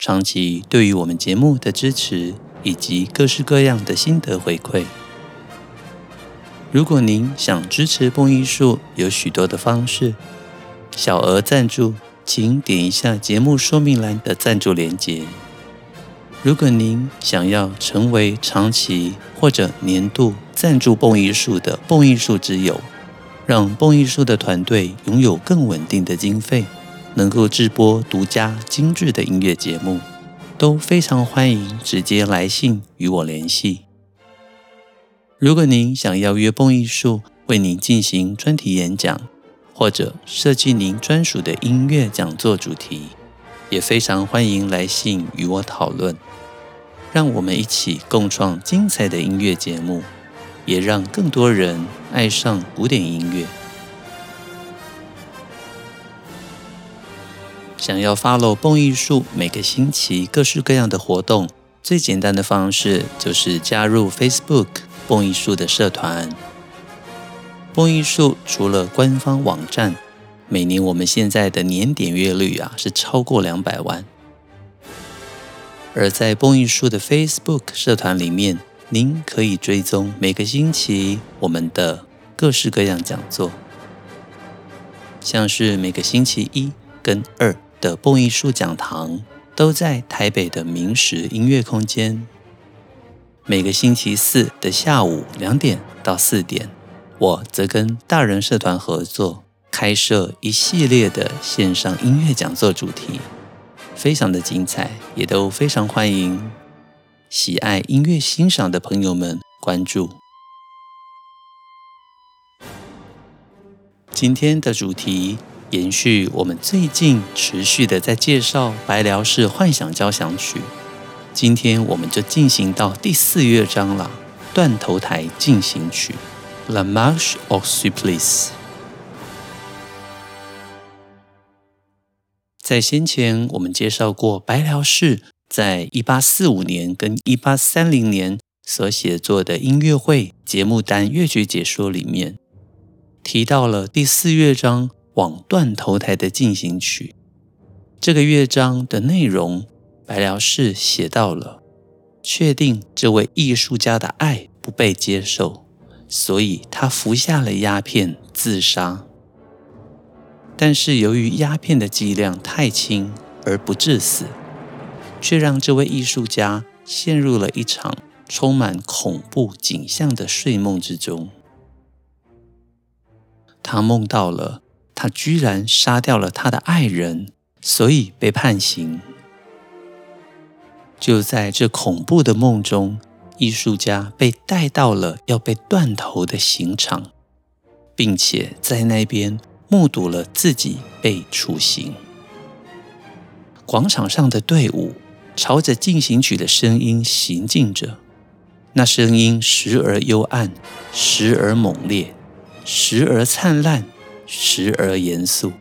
长期对于我们节目的支持，以及各式各样的心得回馈。如果您想支持蹦艺术，有许多的方式，小额赞助。请点一下节目说明栏的赞助链接。如果您想要成为长期或者年度赞助蹦艺术的蹦艺术之友，让蹦艺术的团队拥有更稳定的经费，能够制播独家精致的音乐节目，都非常欢迎直接来信与我联系。如果您想要约蹦艺术为您进行专题演讲，或者设计您专属的音乐讲座主题，也非常欢迎来信与我讨论，让我们一起共创精彩的音乐节目，也让更多人爱上古典音乐。想要 follow 蹦艺术每个星期各式各样的活动，最简单的方式就是加入 Facebook 蹦艺术的社团。蹦艺术除了官方网站，每年我们现在的年点阅率啊是超过两百万。而在蹦艺术的 Facebook 社团里面，您可以追踪每个星期我们的各式各样讲座，像是每个星期一跟二的蹦艺术讲堂都在台北的明石音乐空间，每个星期四的下午两点到四点。我则跟大人社团合作，开设一系列的线上音乐讲座主题，非常的精彩，也都非常欢迎喜爱音乐欣赏的朋友们关注。今天的主题延续我们最近持续的在介绍白辽士幻想交响曲，今天我们就进行到第四乐章了，断头台进行曲。La Marche au Supplice。在先前，我们介绍过白辽士在一八四五年跟一八三零年所写作的音乐会节目单乐曲解说里面，提到了第四乐章往断头台的进行曲。这个乐章的内容，白辽士写到了确定这位艺术家的爱不被接受。所以他服下了鸦片自杀，但是由于鸦片的剂量太轻而不致死，却让这位艺术家陷入了一场充满恐怖景象的睡梦之中。他梦到了他居然杀掉了他的爱人，所以被判刑。就在这恐怖的梦中。艺术家被带到了要被断头的刑场，并且在那边目睹了自己被处刑。广场上的队伍朝着进行曲的声音行进着，那声音时而幽暗，时而猛烈，时而灿烂，时而严肃。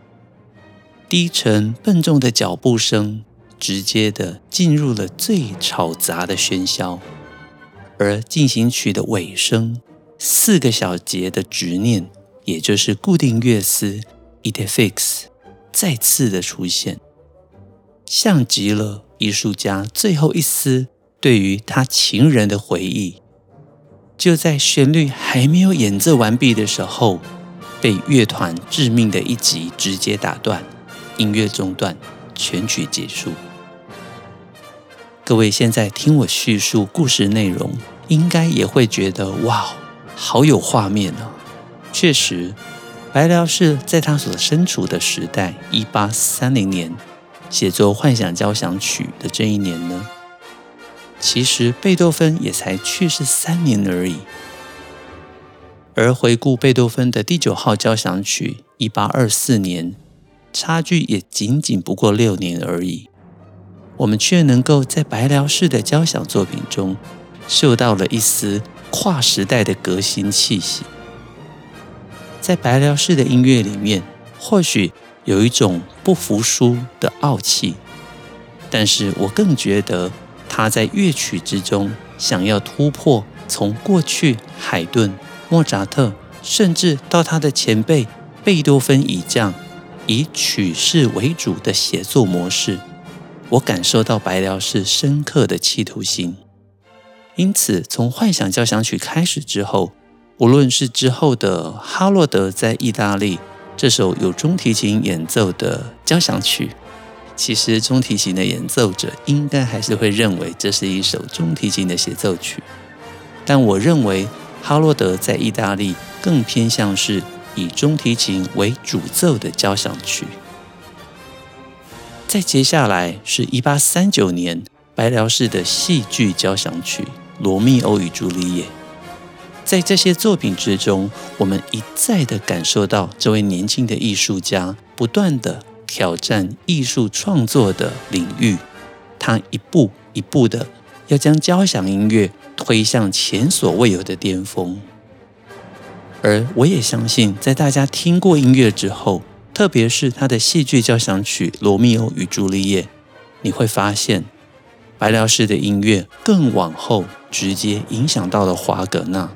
低沉笨重的脚步声直接的进入了最吵杂的喧嚣。而进行曲的尾声，四个小节的执念，也就是固定乐思 idée fixe 再次的出现，像极了艺术家最后一丝对于他情人的回忆。就在旋律还没有演奏完毕的时候，被乐团致命的一击直接打断，音乐中断，全曲结束。各位现在听我叙述故事内容，应该也会觉得哇，好有画面啊！确实，白辽士在他所身处的时代，一八三零年写作《幻想交响曲》的这一年呢，其实贝多芬也才去世三年而已。而回顾贝多芬的第九号交响曲，一八二四年，差距也仅仅不过六年而已。我们却能够在白辽士的交响作品中嗅到了一丝跨时代的革新气息。在白辽士的音乐里面，或许有一种不服输的傲气，但是我更觉得他在乐曲之中想要突破，从过去海顿、莫扎特，甚至到他的前辈贝多芬以降，以曲式为主的写作模式，我感受到白辽士深刻的企图心。因此，从幻想交响曲开始之后，无论是之后的哈洛德在意大利这首有中提琴演奏的交响曲，其实中提琴的演奏者应该还是会认为这是一首中提琴的协奏曲，但我认为哈洛德在意大利更偏向是以中提琴为主奏的交响曲。再接下来是一八三九年白辽士的戏剧交响曲。《罗密欧与朱丽叶》在这些作品之中，我们一再的感受到这位年轻的艺术家不断的挑战艺术创作的领域，他一步一步的要将交响音乐推向前所未有的巅峰。而我也相信，在大家听过音乐之后，特别是他的戏剧交响曲《罗密欧与朱丽叶》，你会发现。白辽士的音乐更往后直接影响到了华格纳，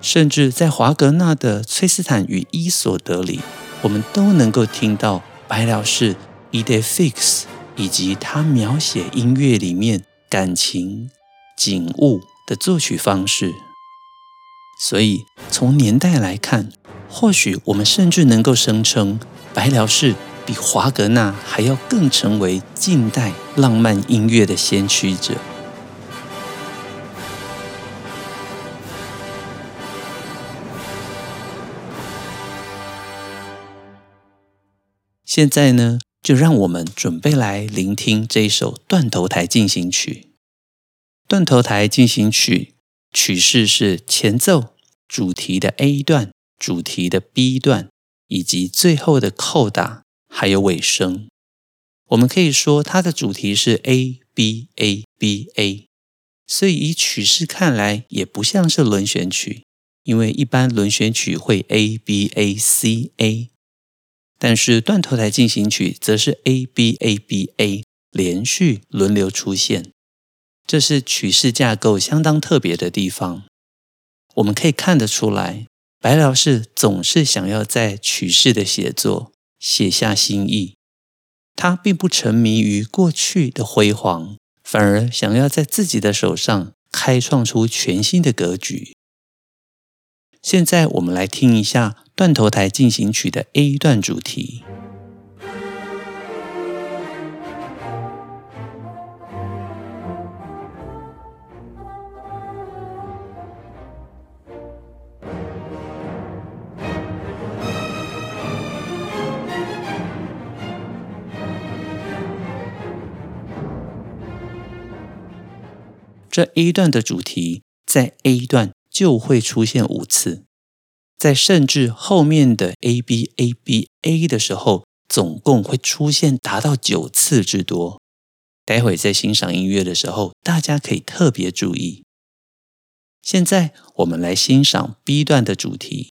甚至在华格纳的《崔斯坦与伊索德》里，我们都能够听到白辽士伊 d Fix 以及他描写音乐里面感情景物的作曲方式。所以从年代来看，或许我们甚至能够声称白辽士。比华格纳还要更成为近代浪漫音乐的先驱者。现在呢，就让我们准备来聆听这一首《断头台进行曲》。《断头台进行曲》曲式是前奏主题的 A 段、主题的 B 段以及最后的扣打。还有尾声，我们可以说它的主题是 A B A B A，所以以曲式看来也不像是轮旋曲，因为一般轮旋曲会 A B A C A，但是断头台进行曲则是 A B A B A 连续轮流出现，这是曲式架构相当特别的地方。我们可以看得出来，白老师总是想要在曲式的写作。写下新意，他并不沉迷于过去的辉煌，反而想要在自己的手上开创出全新的格局。现在我们来听一下《断头台进行曲》的 A 段主题。这 A 段的主题在 A 段就会出现五次，在甚至后面的 A B A B A 的时候，总共会出现达到九次之多。待会在欣赏音乐的时候，大家可以特别注意。现在我们来欣赏 B 段的主题。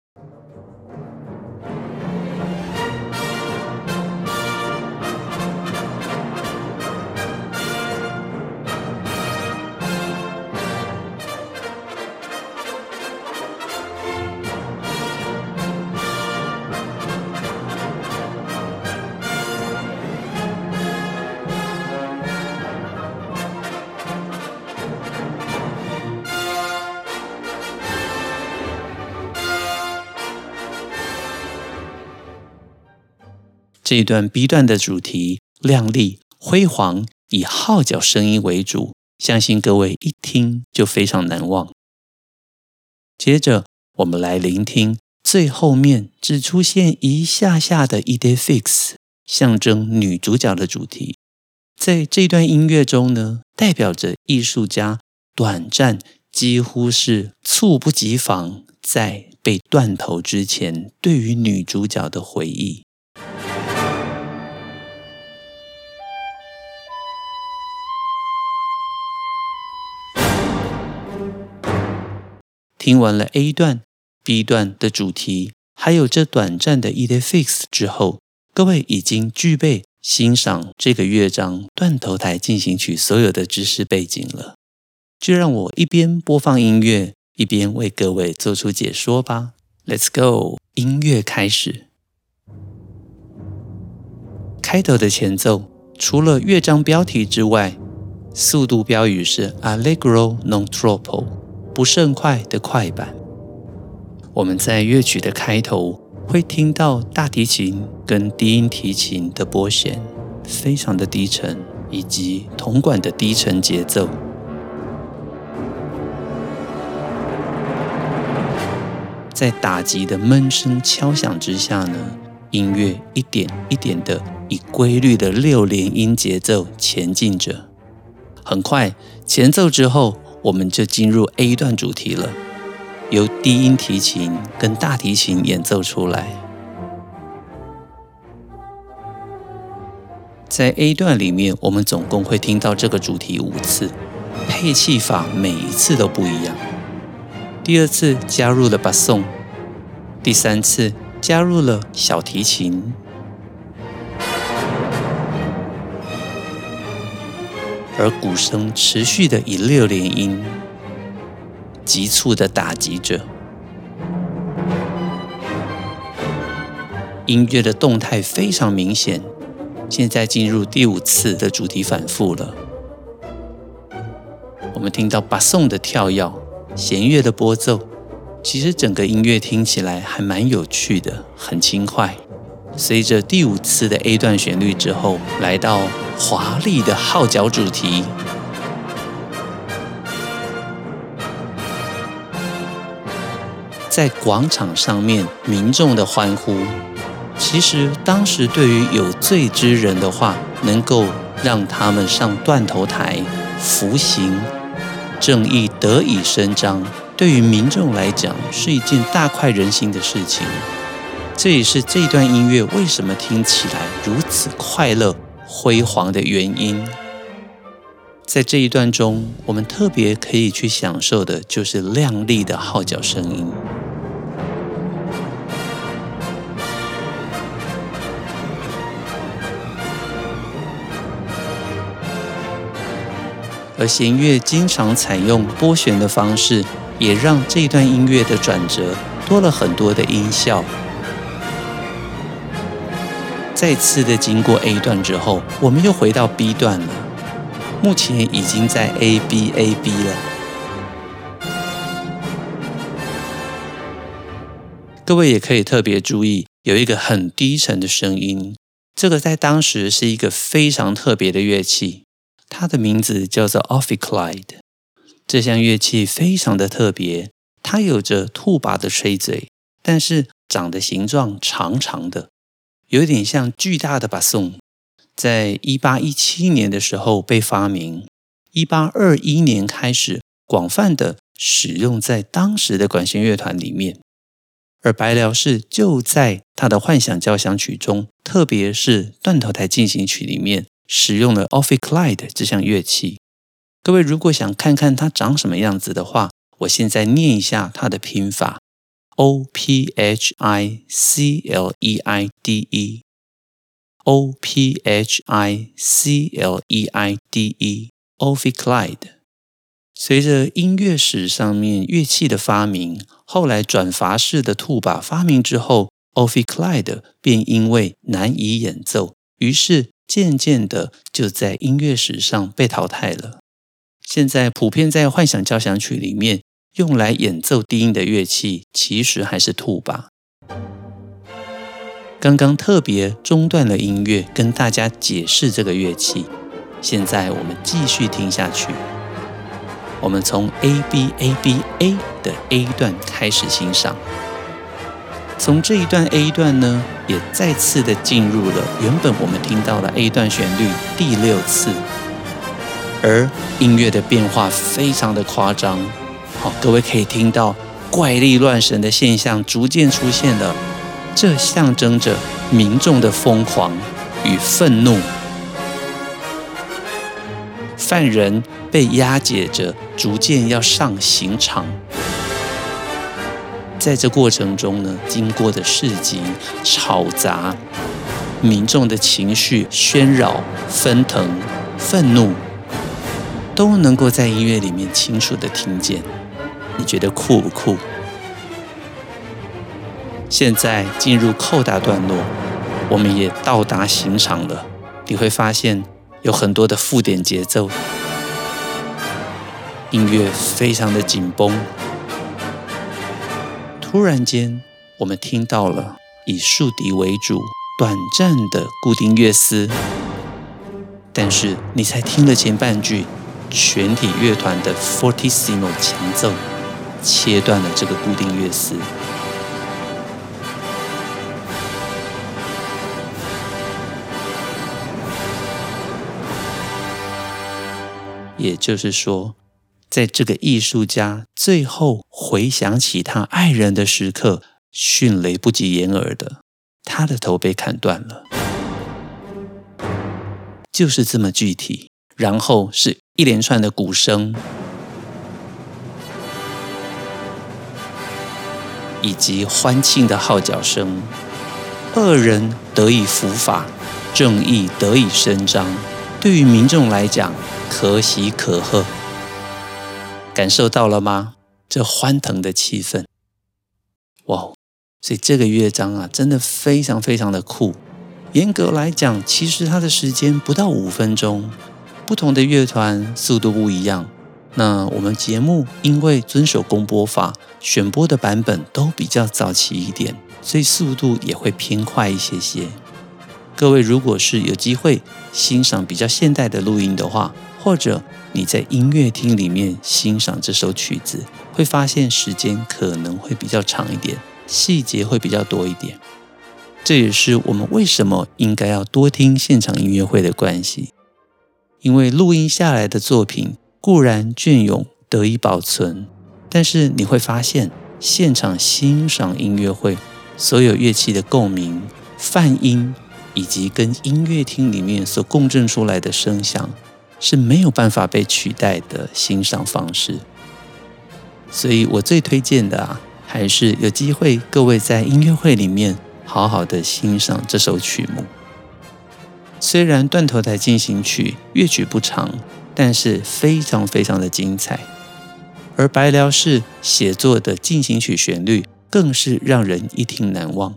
这一段 B 段的主题亮丽辉煌，以号角声音为主，相信各位一听就非常难忘。接着，我们来聆听最后面只出现一下下的 idée fixe，象征女主角的主题。在这段音乐中呢，代表着艺术家短暂，几乎是猝不及防，在被断头之前，对于女主角的回忆。听完了 A 段、B 段的主题，还有这短暂的 EDFIX 之后，各位已经具备欣赏这个乐章断头台进行曲所有的知识背景了。就让我一边播放音乐，一边为各位做出解说吧。Let's go，音乐开始。开头的前奏，除了乐章标题之外，速度标语是 Allegro non troppo，不甚快的快板。我们在乐曲的开头会听到大提琴跟低音提琴的拨弦非常的低沉，以及铜管的低沉节奏。在打击的闷声敲响之下呢，音乐一点一点的以规律的六连音节奏前进着。很快，前奏之后，我们就进入 A 段主题了，由低音提琴跟大提琴演奏出来。在 A 段里面，我们总共会听到这个主题五次，配器法每一次都不一样。第二次加入了巴颂，第三次加入了小提琴，而鼓声持续的以六连音急促的打击着，音乐的动态非常明显。现在进入第五次的主题反复了，我们听到巴颂的跳跃。弦乐的拨奏，其实整个音乐听起来还蛮有趣的，很轻快。随着第五次的 A 段旋律之后，来到华丽的号角主题，在广场上面民众的欢呼，其实当时对于有罪之人的话，能够让他们上断头台服刑。正义得以伸张，对于民众来讲是一件大快人心的事情。这也是这段音乐为什么听起来如此快乐、辉煌的原因。在这一段中，我们特别可以去享受的就是亮丽的号角声音。而弦乐经常采用拨弦的方式，也让这段音乐的转折多了很多的音效。再次的经过 A 段之后，我们又回到 B 段了。目前已经在 A B A B 了。各位也可以特别注意，有一个很低沉的声音，这个在当时是一个非常特别的乐器。它的名字叫做 Ophicleide，这项乐器非常的特别，它有着兔拔的吹嘴，但是长的形状长长的，有点像巨大的巴松。在一八一七年的时候被发明，一八二一年开始广泛的使用在当时的管弦乐团里面，而白辽士就在他的幻想交响曲中，特别是断头台进行曲里面。使用了 officlide 这项乐器。各位如果想看看它长什么样子的话，我现在念一下它的拼法：O P H I C L E I D E，O P H I C L E I D E，Ophicleide。随着音乐史上面乐器的发明，后来转阀式的兔把发明之后，Ophicleide 便因为难以演奏，于是。渐渐的，就在音乐史上被淘汰了。现在普遍在幻想交响曲里面用来演奏低音的乐器，其实还是兔吧。刚刚特别中断了音乐，跟大家解释这个乐器。现在我们继续听下去。我们从 A B A B A 的 A 段开始欣赏。从这一段 A 段呢，也再次的进入了原本我们听到的 A 段旋律第六次，而音乐的变化非常的夸张，好，各位可以听到怪力乱神的现象逐渐出现了，这象征着民众的疯狂与愤怒，犯人被押解着，逐渐要上刑场。在这过程中呢，经过的市集、吵杂、民众的情绪喧扰、纷腾、愤怒，都能够在音乐里面清楚地听见。你觉得酷不酷？现在进入扣打段落，我们也到达刑场了。你会发现有很多的附点节奏，音乐非常的紧绷。突然间，我们听到了以竖笛为主、短暂的固定乐思，但是你才听了前半句，全体乐团的 fortissimo 强奏切断了这个固定乐思。也就是说，在这个艺术家最后回想起他爱人的时刻，迅雷不及掩耳的，他的头被砍断了，就是这么具体。然后是一连串的鼓声，以及欢庆的号角声，恶人得以伏法，正义得以伸张。对于民众来讲，可喜可贺。感受到了吗？这欢腾的气氛，哇！所以这个乐章啊，真的非常非常的酷。严格来讲，其实它的时间不到五分钟。不同的乐团速度不一样。那我们节目因为遵守公播法，选播的版本都比较早期一点，所以速度也会偏快一些些。各位如果是有机会欣赏比较现代的录音的话，或者你在音乐厅里面欣赏这首曲子，会发现时间可能会比较长一点，细节会比较多一点。这也是我们为什么应该要多听现场音乐会的关系。因为录音下来的作品固然隽永得以保存，但是你会发现现场欣赏音乐会所有乐器的共鸣、泛音，以及跟音乐厅里面所共振出来的声响。是没有办法被取代的欣赏方式，所以我最推荐的啊，还是有机会各位在音乐会里面好好的欣赏这首曲目。虽然断头台进行曲乐曲不长，但是非常非常的精彩，而白辽士写作的进行曲旋律更是让人一听难忘。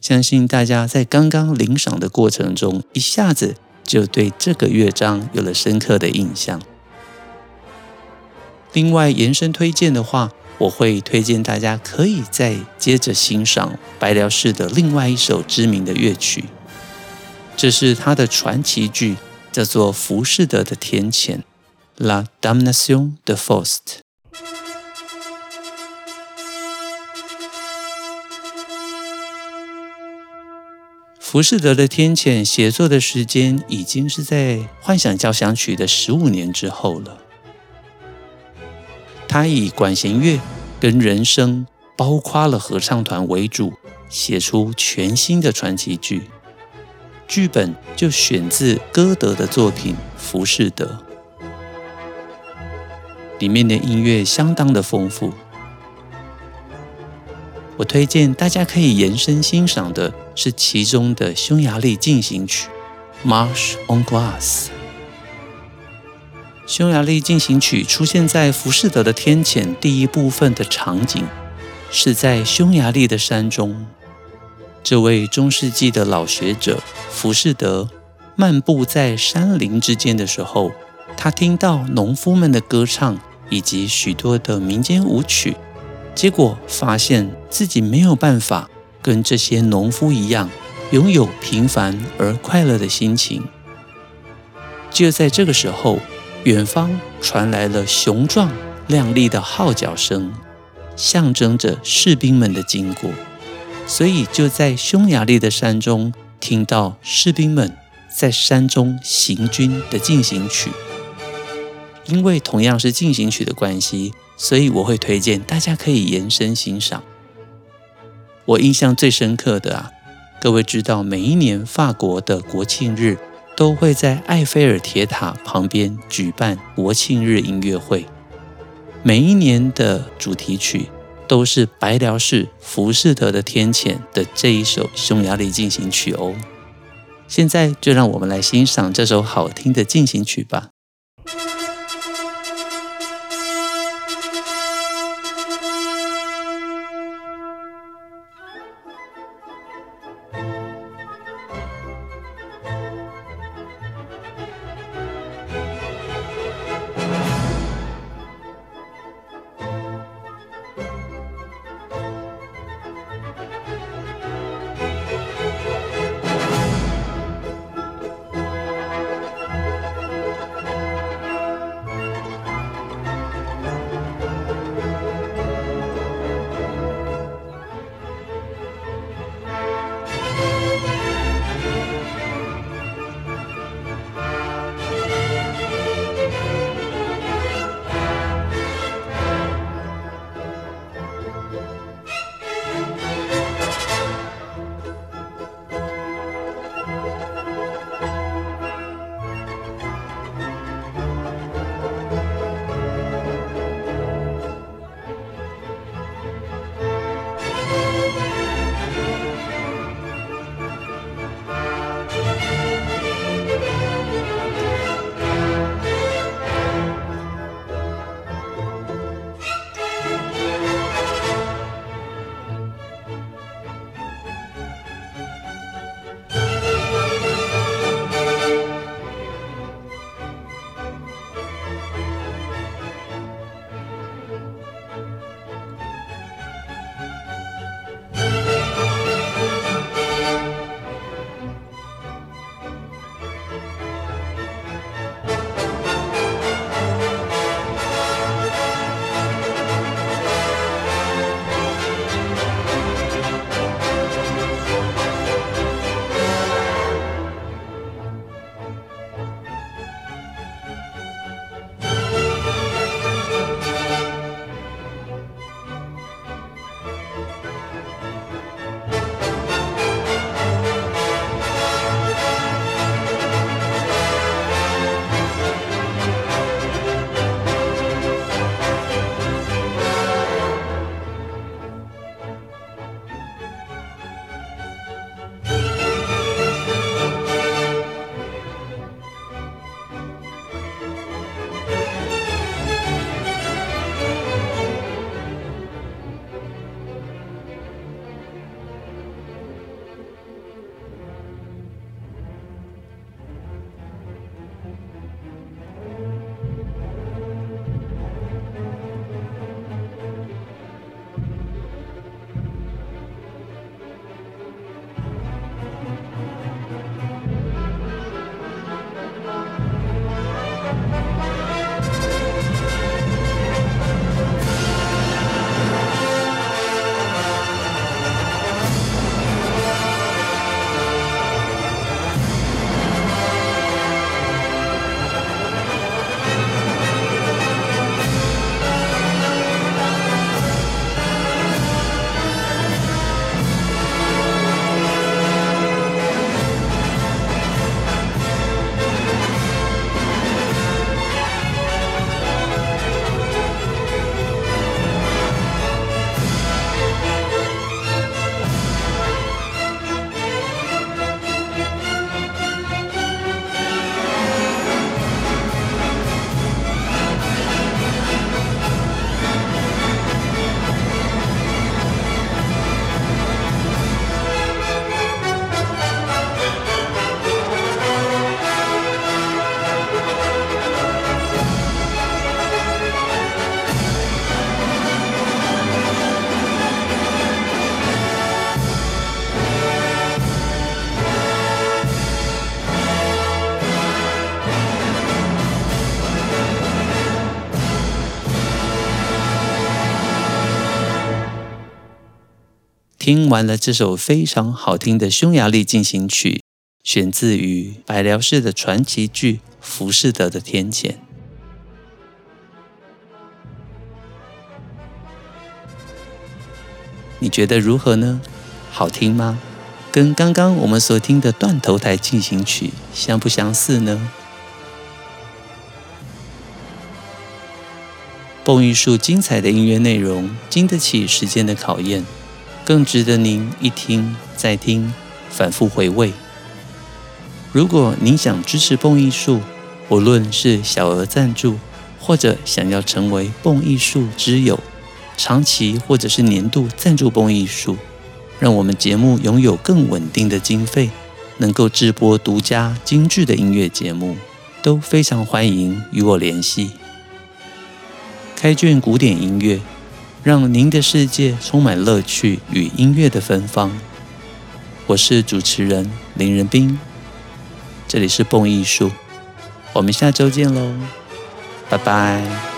相信大家在刚刚聆赏的过程中，一下子。就对这个乐章有了深刻的印象。另外延伸推荐的话，我会推荐大家可以再接着欣赏白辽士的另外一首知名的乐曲，这是他的传奇剧，叫做《浮士德的天谴》（La Damnation de Faust）。浮士德的天谴写作的时间已经是在《幻想交响曲》的十五年之后了。他以管弦乐跟人声，包括了合唱团为主，写出全新的传奇剧。剧本就选自歌德的作品《浮士德》，里面的音乐相当的丰富。我推荐大家可以延伸欣赏的是其中的匈牙利进行曲《March on Glass》。匈牙利进行曲出现在《浮士德的天谴》第一部分的场景，是在匈牙利的山中。这位中世纪的老学者浮士德漫步在山林之间的时候，他听到农夫们的歌唱以及许多的民间舞曲。结果发现自己没有办法跟这些农夫一样，拥有平凡而快乐的心情。就在这个时候，远方传来了雄壮亮丽的号角声，象征着士兵们的经过。所以就在匈牙利的山中，听到士兵们在山中行军的进行曲。因为同样是进行曲的关系。所以我会推荐大家可以延伸欣赏。我印象最深刻的啊，各位知道，每一年法国的国庆日都会在埃菲尔铁塔旁边举办国庆日音乐会。每一年的主题曲都是白辽士《浮士德的天谴》的这一首匈牙利进行曲哦。现在就让我们来欣赏这首好听的进行曲吧。听完了这首非常好听的匈牙利进行曲，选自于百辽士的传奇剧《浮士德的天谴》，你觉得如何呢？好听吗？跟刚刚我们所听的断头台进行曲相不相似呢？蹦艺术精彩的音乐内容经得起时间的考验，更值得您一听再听，反复回味。如果您想支持蹦艺术，无论是小额赞助，或者想要成为蹦艺术之友，长期或者是年度赞助蹦艺术，让我们节目拥有更稳定的经费，能够制播独家精致的音乐节目，都非常欢迎与我联系。开卷古典音乐，让您的世界充满乐趣与音乐的芬芳。我是主持人林仁斌，这里是蹦艺术，我们下周见喽，拜拜。